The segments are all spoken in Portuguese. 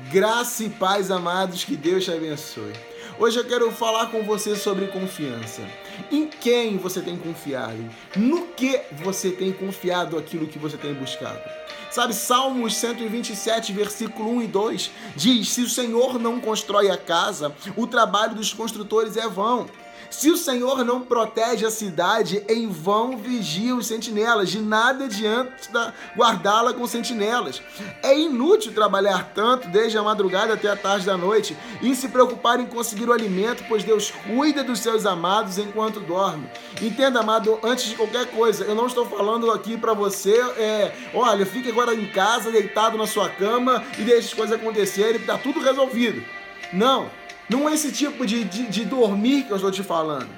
Graça e paz, amados, que Deus te abençoe. Hoje eu quero falar com você sobre confiança. Em quem você tem confiado? No que você tem confiado aquilo que você tem buscado? Sabe, Salmos 127, versículo 1 e 2 diz: Se o Senhor não constrói a casa, o trabalho dos construtores é vão. Se o Senhor não protege a cidade, em vão vigia os sentinelas, de nada adianta guardá-la com sentinelas. É inútil trabalhar tanto desde a madrugada até a tarde da noite e se preocupar em conseguir o alimento, pois Deus cuida dos seus amados enquanto dorme. Entenda, amado, antes de qualquer coisa, eu não estou falando aqui para você, é, olha, fique agora em casa, deitado na sua cama e deixe as coisas acontecerem, tá tudo resolvido. Não, não é esse tipo de, de, de dormir que eu estou te falando.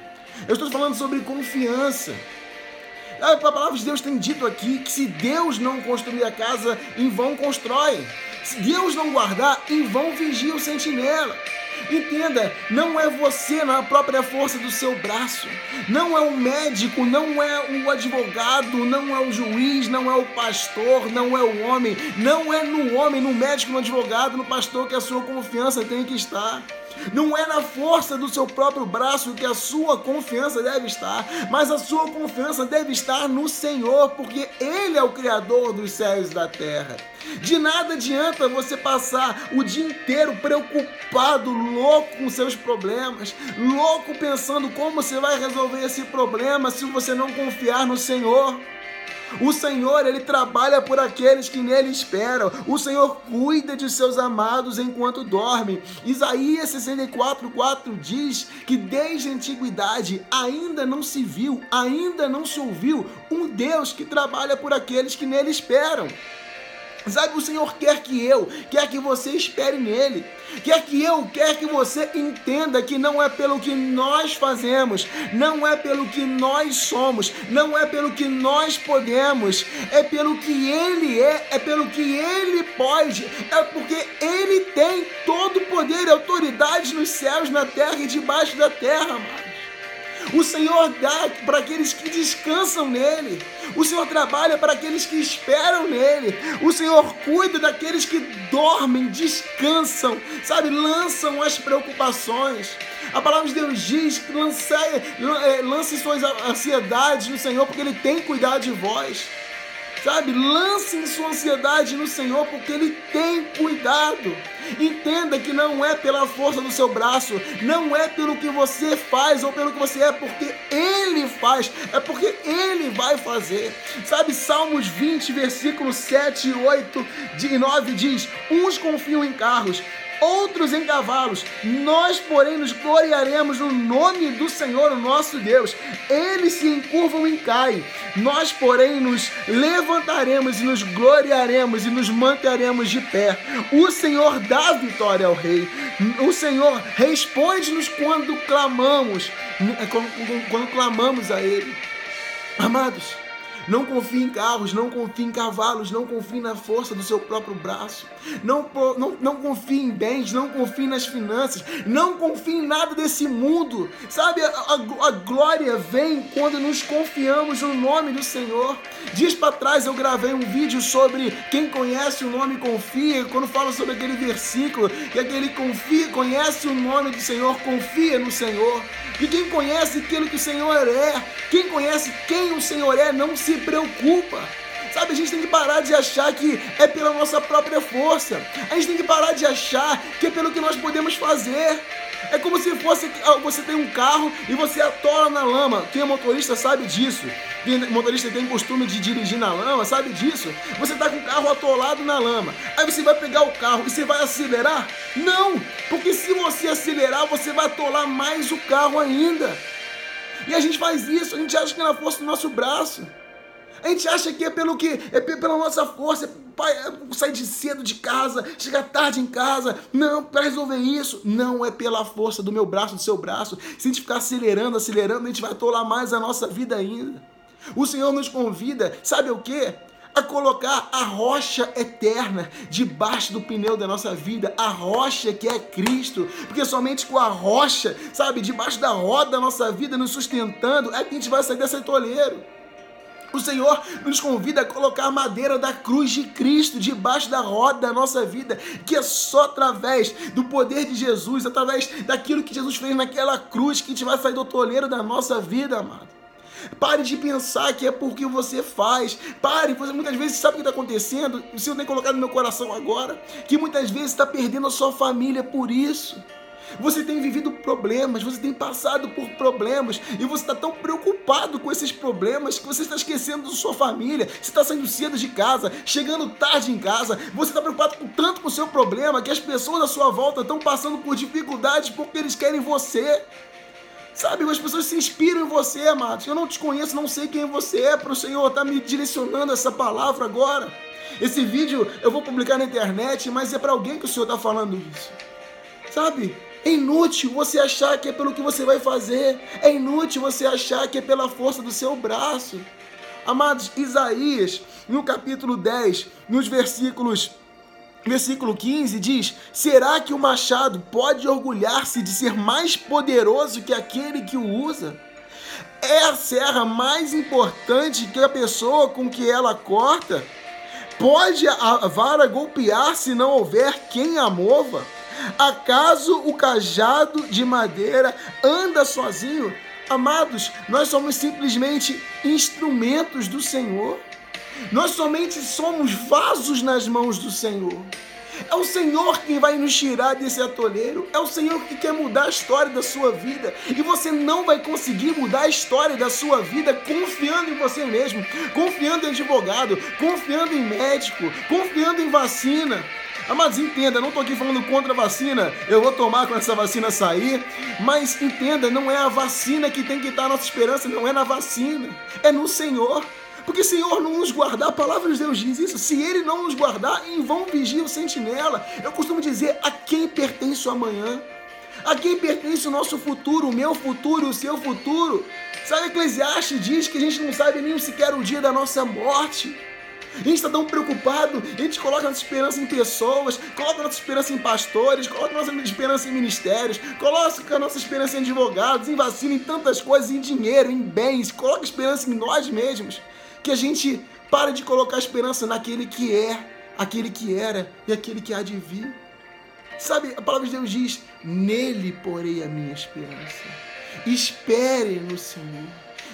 Eu estou falando sobre confiança. A palavra de Deus tem dito aqui que se Deus não construir a casa, em vão constrói. Se Deus não guardar, em vão vigia o sentinela. Entenda, não é você na própria força do seu braço, não é o médico, não é o advogado, não é o juiz, não é o pastor, não é o homem, não é no homem, no médico, no advogado, no pastor que a sua confiança tem que estar. Não é na força do seu próprio braço que a sua confiança deve estar, mas a sua confiança deve estar no Senhor, porque Ele é o Criador dos céus e da terra. De nada adianta você passar o dia inteiro preocupado, louco com seus problemas, louco pensando como você vai resolver esse problema se você não confiar no Senhor. O Senhor, ele trabalha por aqueles que nele esperam. O Senhor cuida de seus amados enquanto dormem. Isaías 64:4 diz que desde a antiguidade ainda não se viu, ainda não se ouviu um Deus que trabalha por aqueles que nele esperam. Sabe, o Senhor quer que eu, quer que você espere nele, quer que eu, quer que você entenda que não é pelo que nós fazemos, não é pelo que nós somos, não é pelo que nós podemos, é pelo que ele é, é pelo que ele pode, é porque ele tem todo o poder e autoridade nos céus, na terra e debaixo da terra, mano. O Senhor dá para aqueles que descansam nele. O Senhor trabalha para aqueles que esperam nele. O Senhor cuida daqueles que dormem, descansam, sabe, lançam as preocupações. A palavra de Deus diz lance, eh, lance suas ansiedades no Senhor, porque Ele tem cuidado de vós. Sabe, lancem sua ansiedade no Senhor, porque Ele tem cuidado. Entenda que não é pela força do seu braço, não é pelo que você faz ou pelo que você é, porque Ele faz, é porque Ele vai fazer. Sabe, Salmos 20, versículos 7, 8 e 9 diz: Uns confiam em carros, outros em cavalos. Nós, porém, nos gloriaremos no nome do Senhor, o nosso Deus. Eles se encurvam e caem. Nós, porém, nos levantaremos e nos gloriaremos e nos manteremos de pé. O Senhor dá vitória ao rei. O Senhor responde-nos quando clamamos, quando, quando clamamos a Ele. Amados, não confie em carros, não confie em cavalos, não confie na força do seu próprio braço. Não, não, não confie em bens, não confie nas finanças, não confie em nada desse mundo. Sabe, a, a, a glória vem quando nos confiamos no nome do Senhor. Dias para trás eu gravei um vídeo sobre quem conhece o nome confia, quando falo sobre aquele versículo, que aquele confia, conhece o nome do Senhor, confia no Senhor. E quem conhece aquilo que o Senhor é, quem conhece quem o Senhor é, não se preocupa. Sabe, a gente tem que parar de achar que é pela nossa própria força. A gente tem que parar de achar que é pelo que nós podemos fazer. É como se fosse ah, você tem um carro e você atola na lama. Quem é motorista sabe disso. Quem é motorista tem costume de dirigir na lama, sabe disso? Você está com o carro atolado na lama. Aí você vai pegar o carro e você vai acelerar? Não! Porque se você acelerar, você vai atolar mais o carro ainda. E a gente faz isso, a gente acha que é na força do nosso braço. A gente acha que é pelo que é pela nossa força, é sair de cedo de casa, chegar tarde em casa, não, para resolver isso, não é pela força do meu braço, do seu braço. Se a gente ficar acelerando, acelerando, a gente vai atolar mais a nossa vida ainda. O Senhor nos convida, sabe o que? a colocar a rocha eterna debaixo do pneu da nossa vida, a rocha que é Cristo, porque somente com a rocha, sabe, debaixo da roda da nossa vida, nos sustentando, é que a gente vai sair desse toleiro. O Senhor nos convida a colocar a madeira da cruz de Cristo debaixo da roda da nossa vida, que é só através do poder de Jesus, através daquilo que Jesus fez naquela cruz, que a gente vai sair do toleiro da nossa vida, amado. Pare de pensar que é porque você faz. Pare, você muitas vezes sabe o que está acontecendo. O Senhor tem colocado no meu coração agora que muitas vezes está perdendo a sua família por isso. Você tem vivido problemas, você tem passado por problemas e você está tão preocupado com esses problemas que você está esquecendo da sua família. Você está saindo cedo de casa, chegando tarde em casa. Você está preocupado com tanto com o seu problema que as pessoas à sua volta estão passando por dificuldades porque eles querem você. Sabe, as pessoas se inspiram em você, amados. Eu não te conheço, não sei quem você é, para o Senhor estar tá me direcionando essa palavra agora. Esse vídeo eu vou publicar na internet, mas é para alguém que o Senhor está falando isso. Sabe? É inútil você achar que é pelo que você vai fazer. É inútil você achar que é pela força do seu braço. Amados, Isaías, no capítulo 10, nos versículos Versículo 15 diz: Será que o machado pode orgulhar-se de ser mais poderoso que aquele que o usa? É a serra mais importante que a pessoa com que ela corta? Pode a vara golpear se não houver quem a mova? Acaso o cajado de madeira anda sozinho? Amados, nós somos simplesmente instrumentos do Senhor. Nós somente somos vasos nas mãos do Senhor. É o Senhor quem vai nos tirar desse atoleiro. É o Senhor que quer mudar a história da sua vida. E você não vai conseguir mudar a história da sua vida confiando em você mesmo, confiando em advogado, confiando em médico, confiando em vacina. Amados, entenda, não estou aqui falando contra a vacina, eu vou tomar quando essa vacina sair, mas entenda, não é a vacina que tem que estar a nossa esperança, não é na vacina, é no Senhor. Porque se o Senhor não nos guardar, a palavra de Deus diz isso. Se Ele não nos guardar, em vão vigia o sentinela. Eu costumo dizer a quem pertence o amanhã. A quem pertence o nosso futuro, o meu futuro, o seu futuro. Sabe, Eclesiastes diz que a gente não sabe nem sequer o dia da nossa morte. A gente está tão preocupado, a gente coloca nossa esperança em pessoas, coloca nossa esperança em pastores, coloca nossa esperança em ministérios, coloca nossa esperança em advogados, em vacina, em tantas coisas, em dinheiro, em bens, coloca esperança em nós mesmos. Que a gente pare de colocar esperança naquele que é, aquele que era e aquele que há de vir. Sabe, a palavra de Deus diz: Nele porei a minha esperança. Espere no Senhor,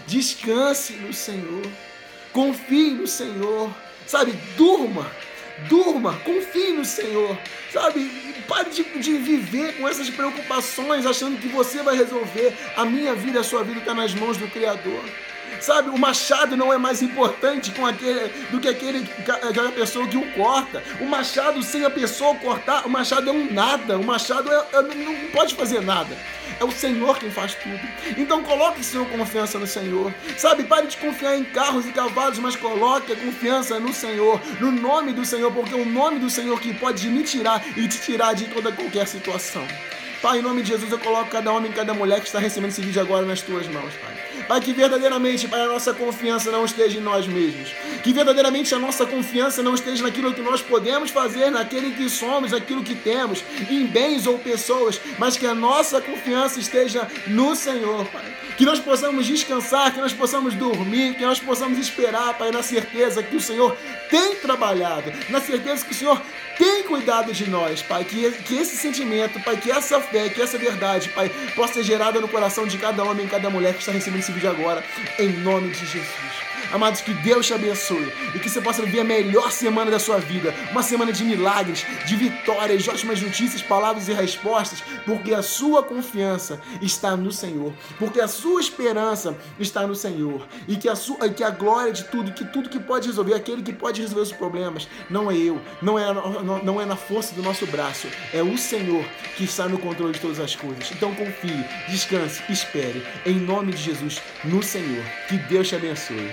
descanse no Senhor, confie no Senhor sabe? Durma, durma, confie no Senhor, sabe? Pare de, de, viver com essas preocupações, achando que você vai resolver. A minha vida, a sua vida está nas mãos do Criador. Sabe, o machado não é mais importante com aquele, do que aquele, aquela pessoa que o corta. O machado, sem a pessoa cortar, o machado é um nada. O machado é, é, não pode fazer nada. É o Senhor quem faz tudo. Então coloque sua confiança no Senhor. Sabe, pare de confiar em carros e cavalos, mas coloque a confiança no Senhor, no nome do Senhor, porque é o nome do Senhor que pode me tirar e te tirar de toda qualquer situação. Pai, em nome de Jesus, eu coloco cada homem e cada mulher que está recebendo esse vídeo agora nas tuas mãos, Pai. Pai, que verdadeiramente, Pai, a nossa confiança não esteja em nós mesmos. Que verdadeiramente a nossa confiança não esteja naquilo que nós podemos fazer, naquele que somos, aquilo que temos, em bens ou pessoas, mas que a nossa confiança esteja no Senhor, Pai. Que nós possamos descansar, que nós possamos dormir, que nós possamos esperar, Pai, na certeza que o Senhor tem trabalhado, na certeza que o Senhor tem cuidado de nós, Pai. Que, que esse sentimento, Pai, que essa fé, que essa verdade, Pai, possa ser gerada no coração de cada homem e cada mulher que está recebendo esse vídeo agora, em nome de Jesus. Amados, que Deus te abençoe e que você possa viver a melhor semana da sua vida. Uma semana de milagres, de vitórias, de ótimas notícias, palavras e respostas, porque a sua confiança está no Senhor, porque a sua esperança está no Senhor e que a, sua, que a glória de tudo, que tudo que pode resolver, aquele que pode resolver os problemas, não é eu, não é, não, não é na força do nosso braço, é o Senhor que está no controle de todas as coisas. Então confie, descanse, espere, em nome de Jesus, no Senhor. Que Deus te abençoe.